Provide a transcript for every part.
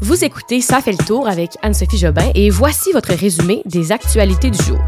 Vous écoutez Ça fait le tour avec Anne-Sophie Jobin et voici votre résumé des actualités du jour.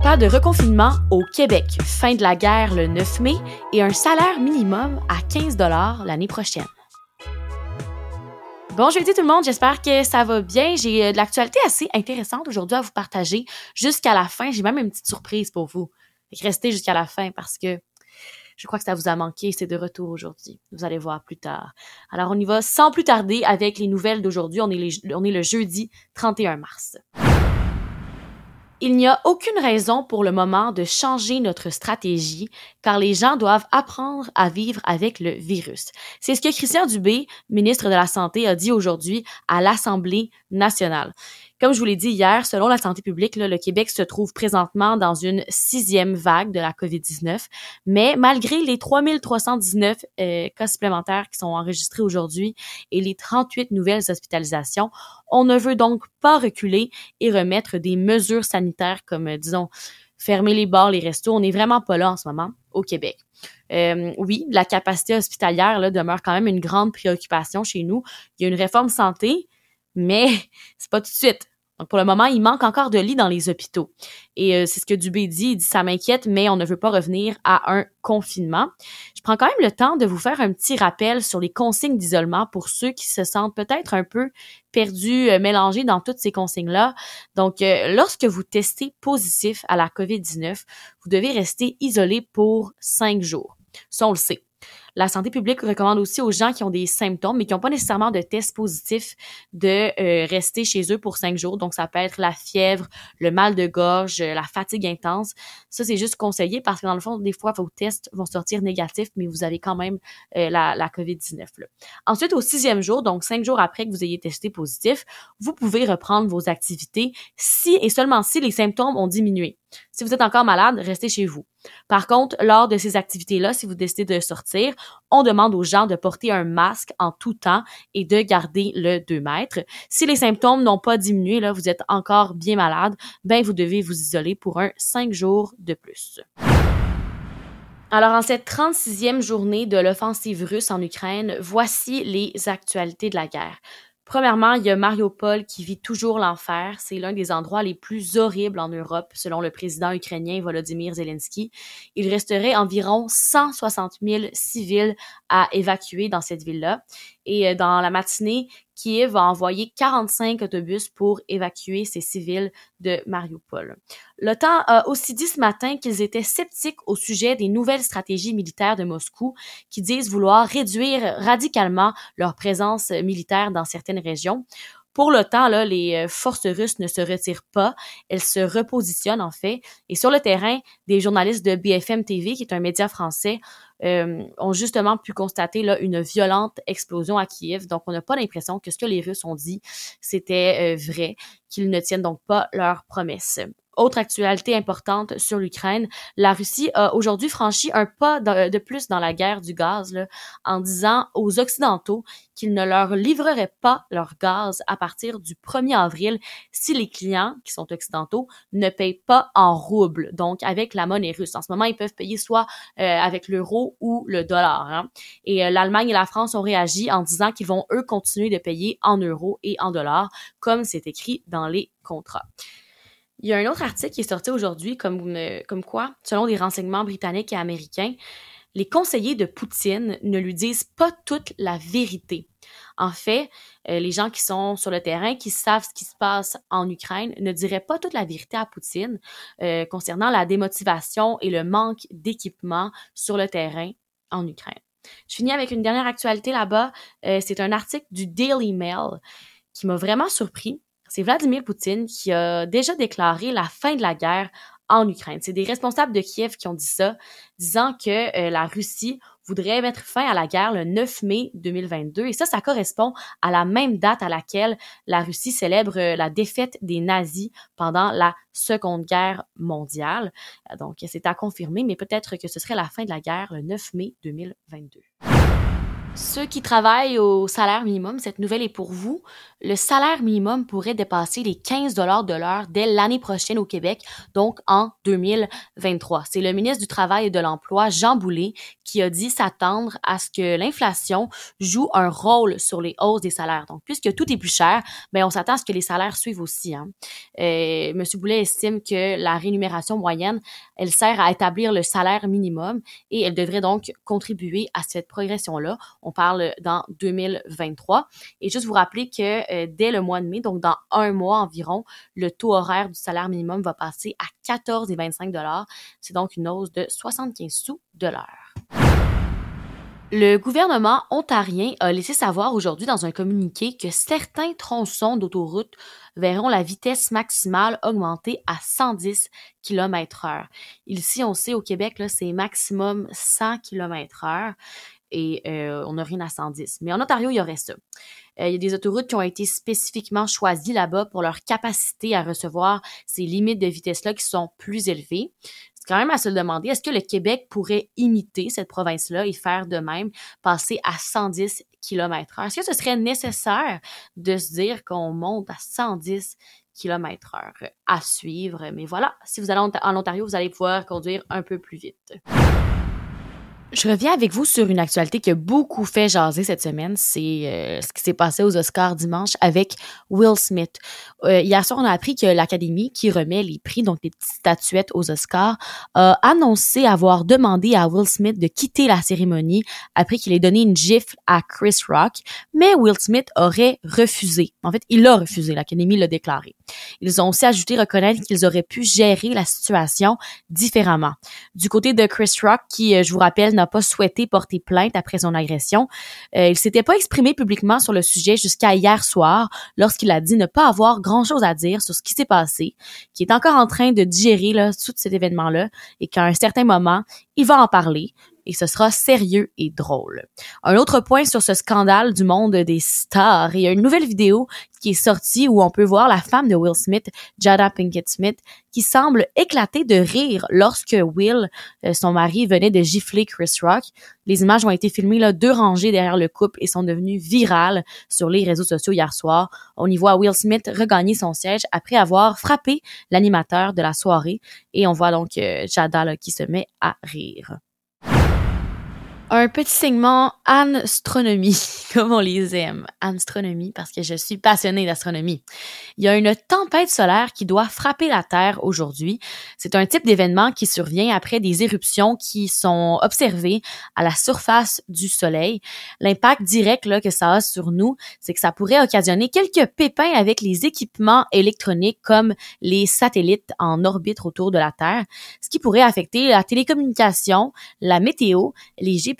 Pas de reconfinement au Québec, fin de la guerre le 9 mai et un salaire minimum à 15 dollars l'année prochaine. Bon jeudi tout le monde, j'espère que ça va bien. J'ai euh, de l'actualité assez intéressante aujourd'hui à vous partager jusqu'à la fin. J'ai même une petite surprise pour vous. Restez jusqu'à la fin parce que je crois que ça vous a manqué, c'est de retour aujourd'hui. Vous allez voir plus tard. Alors, on y va sans plus tarder avec les nouvelles d'aujourd'hui. On, est on est le jeudi 31 mars. Il n'y a aucune raison pour le moment de changer notre stratégie car les gens doivent apprendre à vivre avec le virus. C'est ce que Christian Dubé, ministre de la Santé, a dit aujourd'hui à l'Assemblée nationale. Comme je vous l'ai dit hier, selon la santé publique, le Québec se trouve présentement dans une sixième vague de la COVID-19, mais malgré les 3319 euh, cas supplémentaires qui sont enregistrés aujourd'hui et les 38 nouvelles hospitalisations, on ne veut donc pas reculer et remettre des mesures sanitaires comme, euh, disons, fermer les bars, les restos. On n'est vraiment pas là en ce moment au Québec. Euh, oui, la capacité hospitalière demeure quand même une grande préoccupation chez nous. Il y a une réforme santé, mais c'est pas tout de suite. Donc pour le moment, il manque encore de lits dans les hôpitaux. Et euh, c'est ce que Dubé dit, il dit ça m'inquiète, mais on ne veut pas revenir à un confinement. Je prends quand même le temps de vous faire un petit rappel sur les consignes d'isolement pour ceux qui se sentent peut-être un peu perdus, euh, mélangés dans toutes ces consignes-là. Donc euh, lorsque vous testez positif à la COVID-19, vous devez rester isolé pour cinq jours. Ça, on le sait. La santé publique recommande aussi aux gens qui ont des symptômes, mais qui n'ont pas nécessairement de test positif, de euh, rester chez eux pour cinq jours. Donc, ça peut être la fièvre, le mal de gorge, la fatigue intense. Ça, c'est juste conseillé parce que dans le fond, des fois, vos tests vont sortir négatifs, mais vous avez quand même euh, la, la COVID-19. Ensuite, au sixième jour, donc cinq jours après que vous ayez testé positif, vous pouvez reprendre vos activités si et seulement si les symptômes ont diminué. Si vous êtes encore malade, restez chez vous. Par contre, lors de ces activités-là, si vous décidez de sortir, on demande aux gens de porter un masque en tout temps et de garder le 2 mètres. Si les symptômes n'ont pas diminué, là, vous êtes encore bien malade, ben, vous devez vous isoler pour un 5 jours de plus. Alors, en cette 36e journée de l'offensive russe en Ukraine, voici les actualités de la guerre. Premièrement, il y a Mariupol qui vit toujours l'enfer. C'est l'un des endroits les plus horribles en Europe, selon le président ukrainien Volodymyr Zelensky. Il resterait environ 160 000 civils à évacuer dans cette ville-là. Et euh, dans la matinée, Kiev va envoyer 45 autobus pour évacuer ces civils de Mariupol. L'OTAN a aussi dit ce matin qu'ils étaient sceptiques au sujet des nouvelles stratégies militaires de Moscou qui disent vouloir réduire radicalement leur présence militaire dans certaines régions. Pour l'OTAN, là, les euh, forces russes ne se retirent pas, elles se repositionnent en fait. Et sur le terrain, des journalistes de BFM TV, qui est un média français, euh, ont justement pu constater là une violente explosion à Kiev. Donc, on n'a pas l'impression que ce que les Russes ont dit, c'était euh, vrai, qu'ils ne tiennent donc pas leurs promesses. Autre actualité importante sur l'Ukraine, la Russie a aujourd'hui franchi un pas de, plus dans la guerre du gaz là, en disant aux Occidentaux qu'ils ne leur livreraient pas leur gaz à partir du 1er avril si les clients, qui sont occidentaux, ne payent pas en roubles, donc avec la monnaie russe. En ce moment, ils peuvent payer soit euh, avec l'euro ou le dollar. Hein. Et euh, l'Allemagne et la France ont réagi en disant qu'ils vont, eux, continuer de payer en euros et en dollars, comme c'est écrit dans les contrats. Il y a un autre article qui est sorti aujourd'hui comme, comme quoi, selon des renseignements britanniques et américains, les conseillers de Poutine ne lui disent pas toute la vérité. En fait, euh, les gens qui sont sur le terrain, qui savent ce qui se passe en Ukraine, ne diraient pas toute la vérité à Poutine euh, concernant la démotivation et le manque d'équipement sur le terrain en Ukraine. Je finis avec une dernière actualité là-bas. Euh, c'est un article du Daily Mail qui m'a vraiment surpris c'est Vladimir Poutine qui a déjà déclaré la fin de la guerre en Ukraine. C'est des responsables de Kiev qui ont dit ça, disant que euh, la Russie voudrait mettre fin à la guerre le 9 mai 2022. Et ça, ça correspond à la même date à laquelle la Russie célèbre euh, la défaite des nazis pendant la Seconde Guerre mondiale. Donc, c'est à confirmer, mais peut-être que ce serait la fin de la guerre le 9 mai 2022. Ceux qui travaillent au salaire minimum, cette nouvelle est pour vous. Le salaire minimum pourrait dépasser les 15 dollars de l'heure dès l'année prochaine au Québec, donc en 2023. C'est le ministre du Travail et de l'Emploi, Jean Boulet, qui a dit s'attendre à ce que l'inflation joue un rôle sur les hausses des salaires. Donc, puisque tout est plus cher, ben on s'attend à ce que les salaires suivent aussi. Hein. Euh, Monsieur Boulet estime que la rémunération moyenne, elle sert à établir le salaire minimum et elle devrait donc contribuer à cette progression-là. On parle dans 2023. Et juste vous rappeler que euh, dès le mois de mai, donc dans un mois environ, le taux horaire du salaire minimum va passer à 14,25 dollars. C'est donc une hausse de 75 sous de l'heure. Le gouvernement ontarien a laissé savoir aujourd'hui dans un communiqué que certains tronçons d'autoroute verront la vitesse maximale augmenter à 110 km h Ici, on sait au Québec, c'est maximum 100 km h et euh, on n'a rien à 110. Mais en Ontario, il y aurait ça. Euh, il y a des autoroutes qui ont été spécifiquement choisies là-bas pour leur capacité à recevoir ces limites de vitesse-là qui sont plus élevées quand même à se demander, est-ce que le Québec pourrait imiter cette province-là et faire de même, passer à 110 km heure? Est-ce que ce serait nécessaire de se dire qu'on monte à 110 km heure à suivre? Mais voilà, si vous allez en Ontario, vous allez pouvoir conduire un peu plus vite. Je reviens avec vous sur une actualité qui a beaucoup fait jaser cette semaine. C'est euh, ce qui s'est passé aux Oscars dimanche avec Will Smith. Euh, hier soir, on a appris que l'Académie, qui remet les prix, donc les petites statuettes aux Oscars, a annoncé avoir demandé à Will Smith de quitter la cérémonie après qu'il ait donné une gifle à Chris Rock. Mais Will Smith aurait refusé. En fait, il a refusé. L'Académie l'a déclaré. Ils ont aussi ajouté reconnaître qu'ils auraient pu gérer la situation différemment. Du côté de Chris Rock, qui, euh, je vous rappelle, n'a pas souhaité porter plainte après son agression. Euh, il s'était pas exprimé publiquement sur le sujet jusqu'à hier soir, lorsqu'il a dit ne pas avoir grand-chose à dire sur ce qui s'est passé, qui est encore en train de digérer là, tout cet événement-là, et qu'à un certain moment, il va en parler et ce sera sérieux et drôle. Un autre point sur ce scandale du monde des stars, il y a une nouvelle vidéo qui est sortie où on peut voir la femme de Will Smith, Jada Pinkett Smith, qui semble éclater de rire lorsque Will, euh, son mari, venait de gifler Chris Rock. Les images ont été filmées là, deux rangées derrière le couple et sont devenues virales sur les réseaux sociaux hier soir. On y voit Will Smith regagner son siège après avoir frappé l'animateur de la soirée et on voit donc euh, Jada qui se met à rire un petit segment astronomie, comme on les aime. Astronomie, parce que je suis passionnée d'astronomie. Il y a une tempête solaire qui doit frapper la Terre aujourd'hui. C'est un type d'événement qui survient après des éruptions qui sont observées à la surface du Soleil. L'impact direct là, que ça a sur nous, c'est que ça pourrait occasionner quelques pépins avec les équipements électroniques comme les satellites en orbite autour de la Terre, ce qui pourrait affecter la télécommunication, la météo, les GPS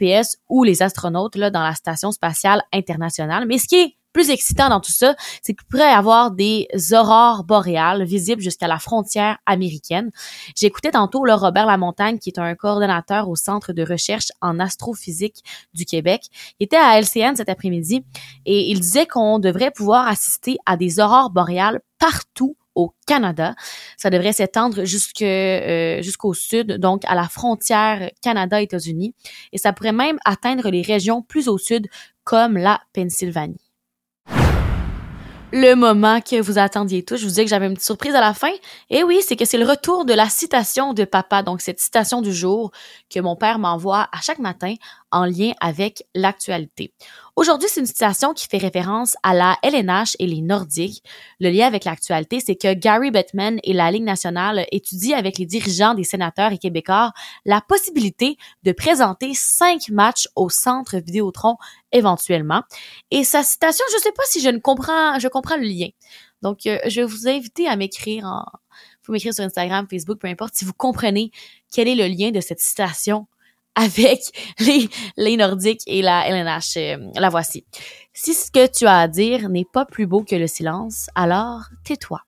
ou les astronautes là, dans la station spatiale internationale. Mais ce qui est plus excitant dans tout ça, c'est qu'il pourrait y avoir des aurores boréales visibles jusqu'à la frontière américaine. J'écoutais tantôt là, Robert Lamontagne, qui est un coordonnateur au Centre de recherche en astrophysique du Québec. Il était à LCN cet après-midi et il disait qu'on devrait pouvoir assister à des aurores boréales partout au Canada. Ça devrait s'étendre euh, jusqu'au sud, donc à la frontière Canada-États-Unis, et ça pourrait même atteindre les régions plus au sud, comme la Pennsylvanie le moment que vous attendiez tous. Je vous disais que j'avais une petite surprise à la fin. Et oui, c'est que c'est le retour de la citation de papa. Donc, cette citation du jour que mon père m'envoie à chaque matin en lien avec l'actualité. Aujourd'hui, c'est une citation qui fait référence à la LNH et les Nordiques. Le lien avec l'actualité, c'est que Gary Bettman et la Ligue nationale étudient avec les dirigeants des sénateurs et québécois la possibilité de présenter cinq matchs au centre Vidéotron éventuellement. Et sa citation, je sais pas si je ne comprends, je comprends le lien. Donc, euh, je vais vous inviter à m'écrire en, vous m'écrire sur Instagram, Facebook, peu importe, si vous comprenez quel est le lien de cette citation avec les, Nordiques et la LNH. Euh, la voici. Si ce que tu as à dire n'est pas plus beau que le silence, alors tais-toi.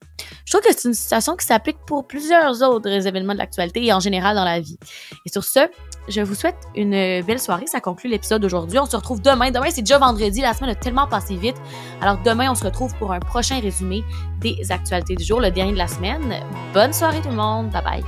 Je trouve que c'est une situation qui s'applique pour plusieurs autres événements de l'actualité et en général dans la vie. Et sur ce, je vous souhaite une belle soirée. Ça conclut l'épisode d'aujourd'hui. On se retrouve demain. Demain, c'est déjà vendredi. La semaine a tellement passé vite. Alors demain, on se retrouve pour un prochain résumé des actualités du jour, le dernier de la semaine. Bonne soirée tout le monde. Bye bye.